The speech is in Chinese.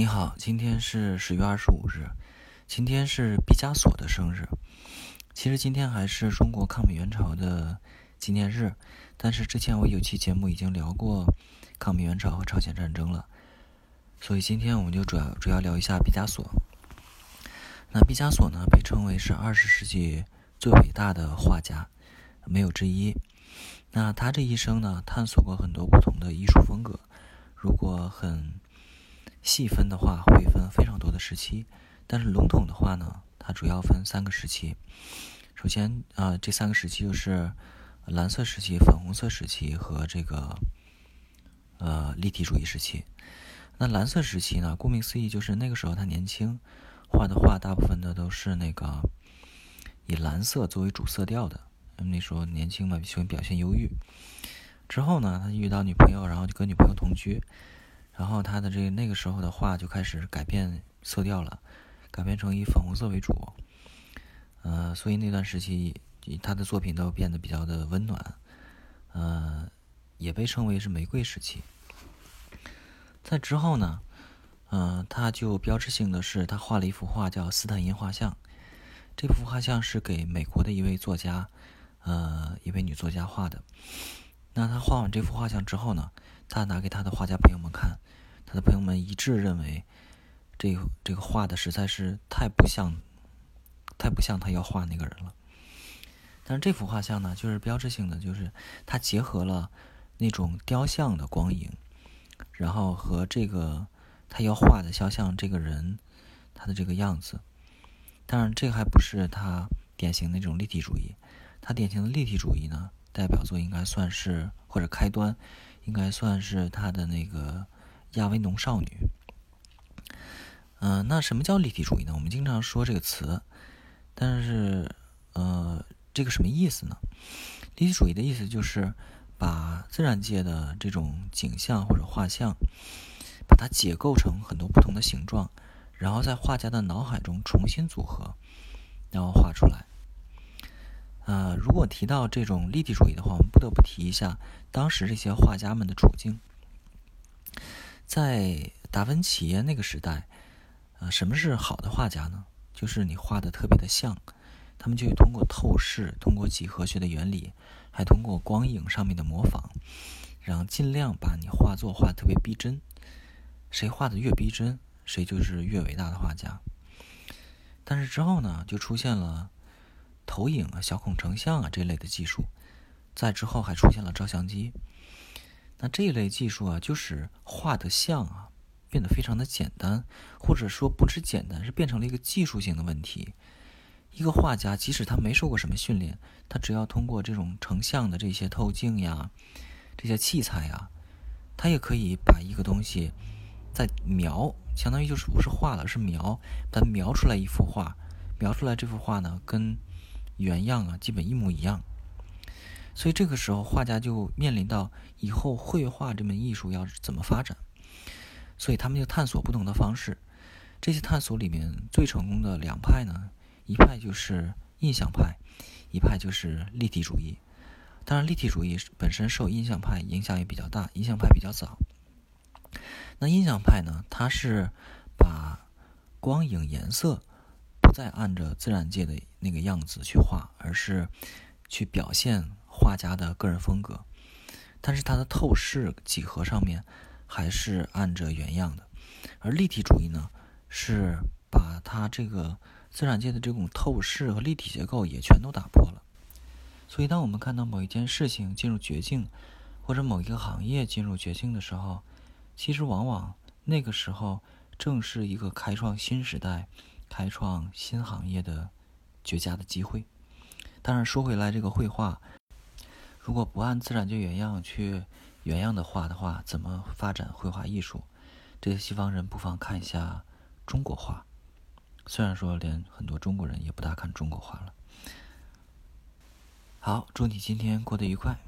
你好，今天是十月二十五日，今天是毕加索的生日。其实今天还是中国抗美援朝的纪念日，但是之前我有期节目已经聊过抗美援朝和朝鲜战争了，所以今天我们就主要主要聊一下毕加索。那毕加索呢，被称为是二十世纪最伟大的画家，没有之一。那他这一生呢，探索过很多不同的艺术风格。如果很细分的话，会分非常多的时期，但是笼统的话呢，它主要分三个时期。首先啊，这三个时期就是蓝色时期、粉红色时期和这个呃立体主义时期。那蓝色时期呢，顾名思义就是那个时候他年轻，画的画大部分的都是那个以蓝色作为主色调的。那时候年轻嘛，喜欢表现忧郁。之后呢，他遇到女朋友，然后就跟女朋友同居。然后他的这那个时候的画就开始改变色调了，改变成以粉红色为主，呃，所以那段时期他的作品都变得比较的温暖，呃，也被称为是玫瑰时期。在之后呢，嗯，他就标志性的是他画了一幅画叫《斯坦因画像》，这幅画像是给美国的一位作家，呃，一位女作家画的。那他画完这幅画像之后呢，他拿给他的画家朋友们看。他的朋友们一致认为，这这个画的实在是太不像，太不像他要画那个人了。但是这幅画像呢，就是标志性的，就是它结合了那种雕像的光影，然后和这个他要画的肖像这个人他的这个样子。当然，这还不是他典型的那种立体主义。他典型的立体主义呢，代表作应该算是或者开端，应该算是他的那个。亚维农少女，嗯，那什么叫立体主义呢？我们经常说这个词，但是，呃，这个什么意思呢？立体主义的意思就是把自然界的这种景象或者画像，把它解构成很多不同的形状，然后在画家的脑海中重新组合，然后画出来。呃，如果提到这种立体主义的话，我们不得不提一下当时这些画家们的处境。在达芬奇那个时代，呃，什么是好的画家呢？就是你画的特别的像，他们就通过透视，通过几何学的原理，还通过光影上面的模仿，然后尽量把你画作画特别逼真。谁画的越逼真，谁就是越伟大的画家。但是之后呢，就出现了投影啊、小孔成像啊这类的技术，在之后还出现了照相机。那这一类技术啊，就是画的像啊变得非常的简单，或者说不是简单，是变成了一个技术性的问题。一个画家即使他没受过什么训练，他只要通过这种成像的这些透镜呀、这些器材呀，他也可以把一个东西在描，相当于就是不是画了，是描，把它描出来一幅画，描出来这幅画呢，跟原样啊基本一模一样。所以这个时候，画家就面临到以后绘画这门艺术要怎么发展。所以他们就探索不同的方式。这些探索里面最成功的两派呢，一派就是印象派，一派就是立体主义。当然，立体主义本身受印象派影响也比较大，印象派比较早。那印象派呢，它是把光影、颜色不再按着自然界的那个样子去画，而是去表现。画家的个人风格，但是他的透视几何上面还是按着原样的，而立体主义呢，是把他这个自然界的这种透视和立体结构也全都打破了。所以，当我们看到某一件事情进入绝境，或者某一个行业进入绝境的时候，其实往往那个时候正是一个开创新时代、开创新行业的绝佳的机会。当然，说回来，这个绘画。如果不按自然界原样去原样的画的话，怎么发展绘画艺术？这些西方人不妨看一下中国画。虽然说连很多中国人也不大看中国画了。好，祝你今天过得愉快。